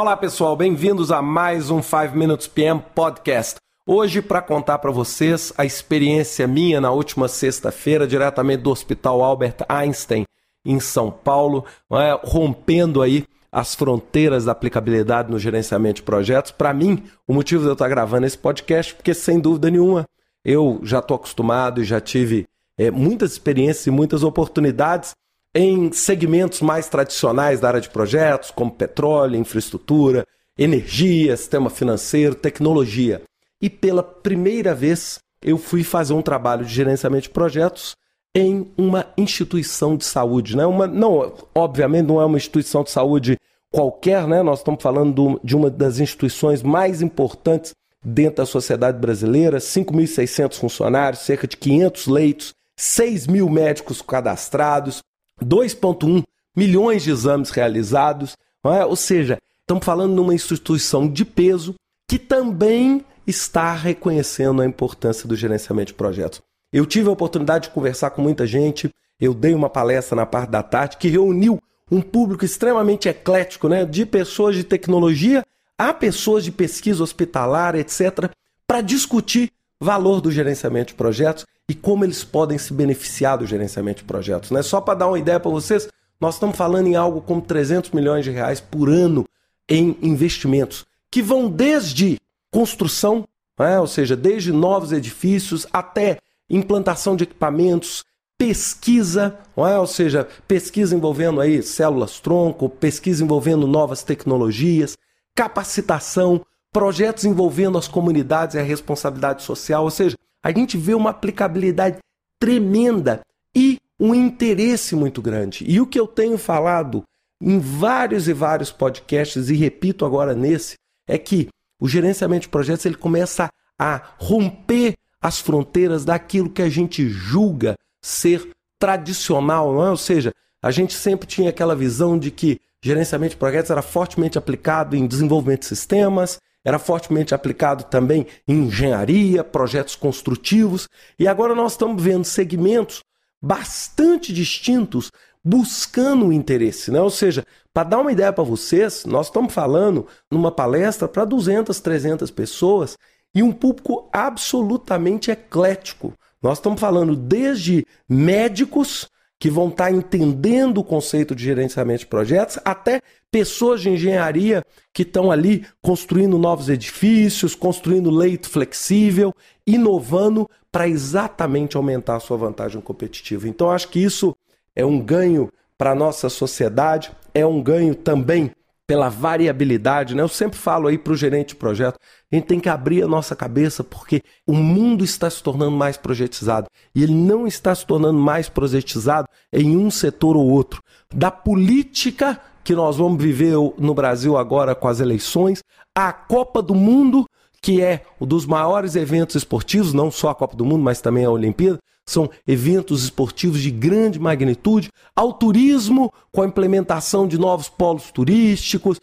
Olá pessoal, bem-vindos a mais um 5 Minutes PM Podcast. Hoje, para contar para vocês a experiência minha na última sexta-feira, diretamente do Hospital Albert Einstein, em São Paulo, é, rompendo aí as fronteiras da aplicabilidade no gerenciamento de projetos. Para mim, o motivo de eu estar gravando esse podcast, porque sem dúvida nenhuma, eu já estou acostumado e já tive é, muitas experiências e muitas oportunidades em segmentos mais tradicionais da área de projetos, como petróleo, infraestrutura, energia, sistema financeiro, tecnologia. E pela primeira vez eu fui fazer um trabalho de gerenciamento de projetos em uma instituição de saúde. Né? Uma, não, obviamente não é uma instituição de saúde qualquer, né? nós estamos falando do, de uma das instituições mais importantes dentro da sociedade brasileira, 5.600 funcionários, cerca de 500 leitos, 6 mil médicos cadastrados, 2,1 milhões de exames realizados, é? ou seja, estamos falando de uma instituição de peso que também está reconhecendo a importância do gerenciamento de projetos. Eu tive a oportunidade de conversar com muita gente, eu dei uma palestra na parte da tarde que reuniu um público extremamente eclético, né, de pessoas de tecnologia a pessoas de pesquisa hospitalar, etc., para discutir valor do gerenciamento de projetos e como eles podem se beneficiar do gerenciamento de projetos. Né? Só para dar uma ideia para vocês, nós estamos falando em algo como 300 milhões de reais por ano em investimentos, que vão desde construção, né? ou seja, desde novos edifícios até implantação de equipamentos, pesquisa, é? ou seja, pesquisa envolvendo aí células tronco, pesquisa envolvendo novas tecnologias, capacitação, projetos envolvendo as comunidades e a responsabilidade social, ou seja, a gente vê uma aplicabilidade tremenda e um interesse muito grande. E o que eu tenho falado em vários e vários podcasts, e repito agora nesse, é que o gerenciamento de projetos ele começa a romper as fronteiras daquilo que a gente julga ser tradicional, é? ou seja, a gente sempre tinha aquela visão de que gerenciamento de projetos era fortemente aplicado em desenvolvimento de sistemas, era fortemente aplicado também em engenharia, projetos construtivos, e agora nós estamos vendo segmentos bastante distintos buscando o interesse, né? Ou seja, para dar uma ideia para vocês, nós estamos falando numa palestra para 200, 300 pessoas e um público absolutamente eclético. Nós estamos falando desde médicos que vão estar tá entendendo o conceito de gerenciamento de projetos, até pessoas de engenharia que estão ali construindo novos edifícios, construindo leito flexível, inovando para exatamente aumentar a sua vantagem competitiva. Então, acho que isso é um ganho para a nossa sociedade, é um ganho também pela variabilidade, né? Eu sempre falo aí para o gerente de projeto, a gente tem que abrir a nossa cabeça porque o mundo está se tornando mais projetizado e ele não está se tornando mais projetizado em um setor ou outro. Da política que nós vamos viver no Brasil agora com as eleições, a Copa do Mundo, que é um dos maiores eventos esportivos, não só a Copa do Mundo, mas também a Olimpíada, são eventos esportivos de grande magnitude, ao turismo com a implementação de novos polos turísticos,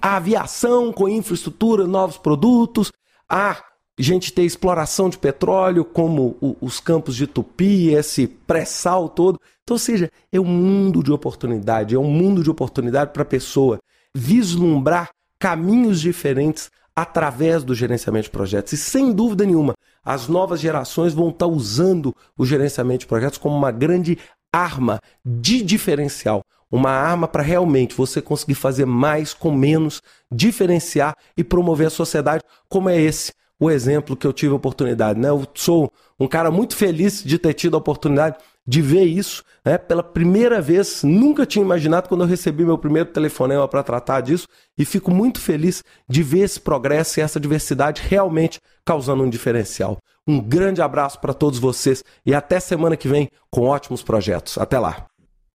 a aviação com infraestrutura, novos produtos, a gente ter exploração de petróleo como os campos de Tupi, esse pré-sal todo. Então, ou seja, é um mundo de oportunidade, é um mundo de oportunidade para a pessoa vislumbrar caminhos diferentes através do gerenciamento de projetos. E sem dúvida nenhuma, as novas gerações vão estar usando o gerenciamento de projetos como uma grande arma de diferencial. Uma arma para realmente você conseguir fazer mais com menos, diferenciar e promover a sociedade, como é esse o exemplo que eu tive a oportunidade. Né? Eu sou um cara muito feliz de ter tido a oportunidade de ver isso né, pela primeira vez. Nunca tinha imaginado quando eu recebi meu primeiro telefonema para tratar disso e fico muito feliz de ver esse progresso e essa diversidade realmente causando um diferencial. Um grande abraço para todos vocês e até semana que vem com ótimos projetos. Até lá.